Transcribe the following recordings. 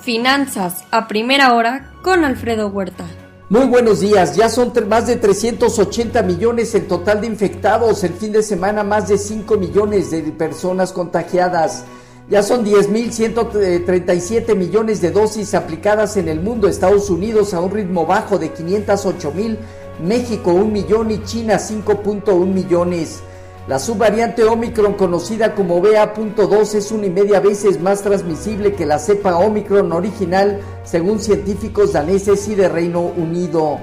Finanzas a primera hora con Alfredo Huerta. Muy buenos días, ya son más de 380 millones en total de infectados, el fin de semana más de 5 millones de personas contagiadas. Ya son 10.137 millones de dosis aplicadas en el mundo, Estados Unidos a un ritmo bajo de 508 mil, México 1 millón y China 5.1 millones. La subvariante Omicron, conocida como BA.2, es una y media veces más transmisible que la cepa Omicron original, según científicos daneses y de Reino Unido.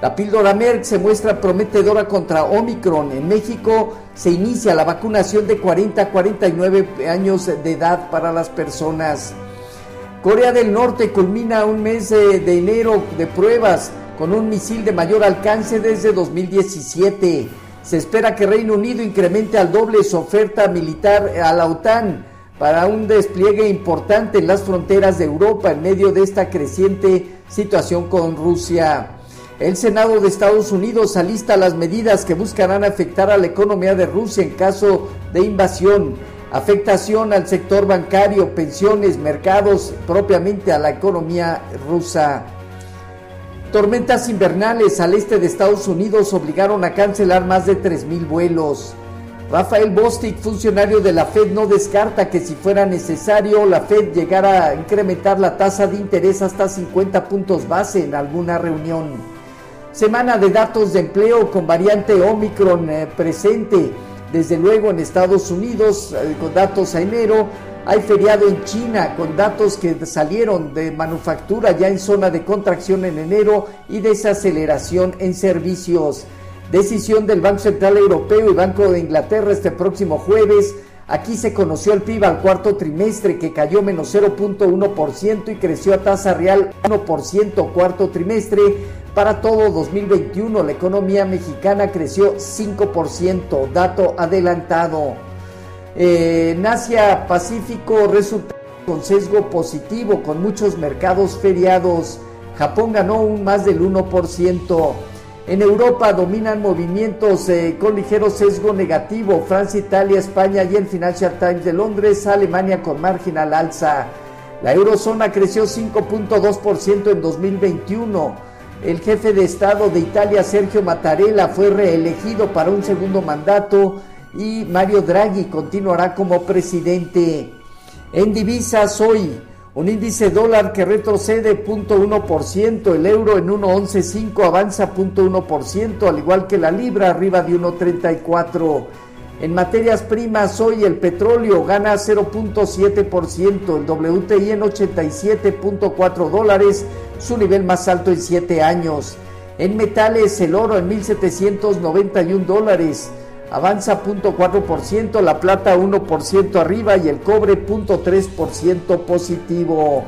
La píldora Merck se muestra prometedora contra Omicron. En México se inicia la vacunación de 40 a 49 años de edad para las personas. Corea del Norte culmina un mes de enero de pruebas con un misil de mayor alcance desde 2017. Se espera que Reino Unido incremente al doble su oferta militar a la OTAN para un despliegue importante en las fronteras de Europa en medio de esta creciente situación con Rusia. El Senado de Estados Unidos alista las medidas que buscarán afectar a la economía de Rusia en caso de invasión, afectación al sector bancario, pensiones, mercados, propiamente a la economía rusa. Tormentas invernales al este de Estados Unidos obligaron a cancelar más de 3.000 vuelos. Rafael Bostic, funcionario de la Fed, no descarta que si fuera necesario la Fed llegara a incrementar la tasa de interés hasta 50 puntos base en alguna reunión. Semana de datos de empleo con variante Omicron eh, presente, desde luego en Estados Unidos, eh, con datos a enero, hay feriado en China con datos que salieron de manufactura ya en zona de contracción en enero y desaceleración en servicios. Decisión del Banco Central Europeo y Banco de Inglaterra este próximo jueves. Aquí se conoció el PIB al cuarto trimestre que cayó menos 0.1% y creció a tasa real 1% cuarto trimestre. Para todo 2021 la economía mexicana creció 5%, dato adelantado. Eh, en Asia Pacífico resulta con sesgo positivo, con muchos mercados feriados. Japón ganó un más del 1%. En Europa dominan movimientos eh, con ligero sesgo negativo. Francia, Italia, España y el Financial Times de Londres. Alemania con marginal alza. La eurozona creció 5.2% en 2021. El jefe de Estado de Italia, Sergio Mattarella, fue reelegido para un segundo mandato y Mario Draghi continuará como presidente. En divisas hoy, un índice dólar que retrocede 0.1%, el euro en 1.115 avanza 0.1%, al igual que la libra arriba de 1.34. En materias primas hoy el petróleo gana 0.7%, el WTI en 87.4 dólares, su nivel más alto en 7 años. En metales el oro en 1.791 dólares, avanza 0.4%, la plata 1% arriba y el cobre 0.3% positivo.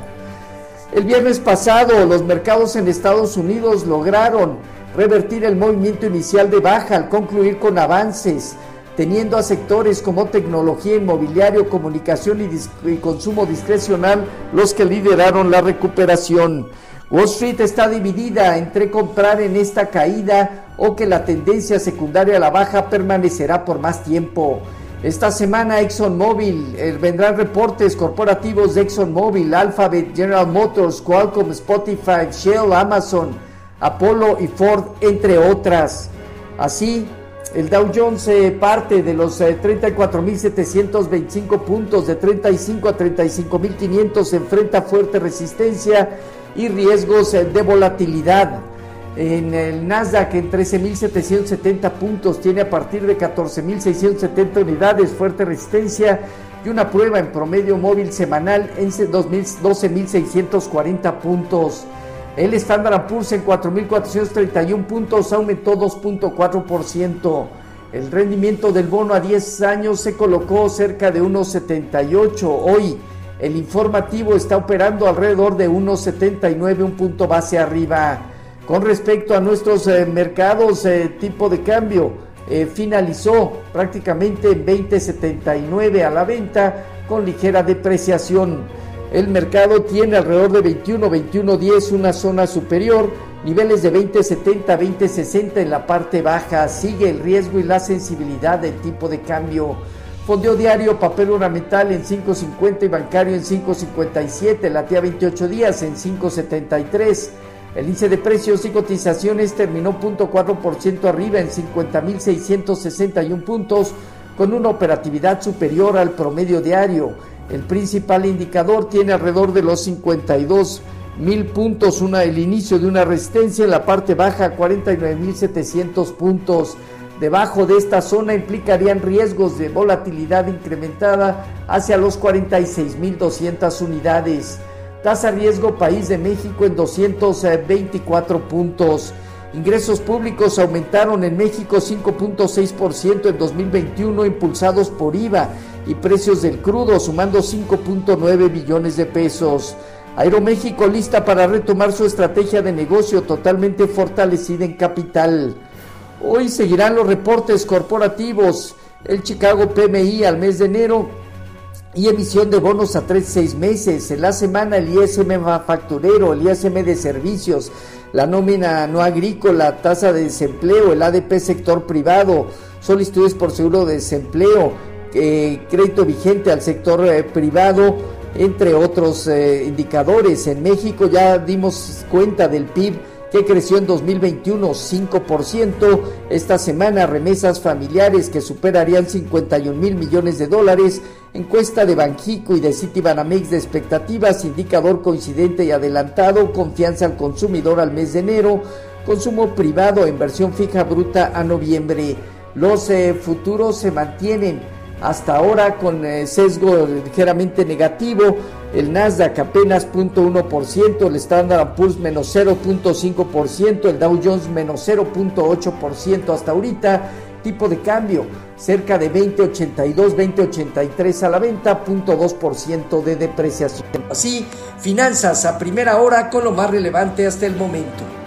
El viernes pasado los mercados en Estados Unidos lograron revertir el movimiento inicial de baja al concluir con avances, teniendo a sectores como tecnología, inmobiliario, comunicación y, y consumo discrecional los que lideraron la recuperación. Wall Street está dividida entre comprar en esta caída o que la tendencia secundaria a la baja permanecerá por más tiempo. Esta semana ExxonMobil eh, vendrán reportes corporativos de ExxonMobil, Alphabet, General Motors, Qualcomm, Spotify, Shell, Amazon, Apollo y Ford, entre otras. Así, el Dow Jones eh, parte de los 34.725 eh, puntos, de 35 a 35.500, enfrenta fuerte resistencia y riesgos eh, de volatilidad. En el Nasdaq en 13.770 puntos tiene a partir de 14.670 unidades fuerte resistencia y una prueba en promedio móvil semanal en 12.640 puntos. El Standard Poor's en 4.431 puntos aumentó 2.4%. El rendimiento del bono a 10 años se colocó cerca de 1.78 hoy el informativo está operando alrededor de 1.79, un punto base arriba. Con respecto a nuestros eh, mercados, eh, tipo de cambio eh, finalizó prácticamente en 20.79 a la venta con ligera depreciación. El mercado tiene alrededor de 21, 21.10, una zona superior, niveles de 20.70, 20.60 en la parte baja. Sigue el riesgo y la sensibilidad del tipo de cambio. Fondeo diario, papel ornamental en 5.50 y bancario en 5.57. La tía 28 días en 5.73. El índice de precios y cotizaciones terminó 0.4% arriba en 50.661 puntos con una operatividad superior al promedio diario. El principal indicador tiene alrededor de los 52 mil puntos, una, el inicio de una resistencia en la parte baja, 49.700 puntos. Debajo de esta zona implicarían riesgos de volatilidad incrementada hacia los 46.200 unidades. Tasa riesgo país de México en 224 puntos. Ingresos públicos aumentaron en México 5.6% en 2021 impulsados por IVA y precios del crudo sumando 5.9 billones de pesos. Aeroméxico lista para retomar su estrategia de negocio totalmente fortalecida en capital. Hoy seguirán los reportes corporativos. El Chicago PMI al mes de enero y emisión de bonos a 3 6 meses. En la semana el ISM manufacturero, el ISM de servicios, la nómina no agrícola, tasa de desempleo, el ADP sector privado, solicitudes por seguro de desempleo, eh, crédito vigente al sector eh, privado, entre otros eh, indicadores. En México ya dimos cuenta del PIB que creció en 2021 5%. Esta semana remesas familiares que superarían 51 mil millones de dólares. Encuesta de Banjico y de Citibanamex de expectativas, indicador coincidente y adelantado, confianza al consumidor al mes de enero, consumo privado, inversión fija bruta a noviembre. Los eh, futuros se mantienen hasta ahora con eh, sesgo ligeramente negativo, el Nasdaq apenas 0.1%, el Standard Poor's menos 0.5%, el Dow Jones menos 0.8% hasta ahorita, tipo de cambio cerca de 20.82, 20.83 a la venta, 0.2% de depreciación. Así, finanzas a primera hora con lo más relevante hasta el momento.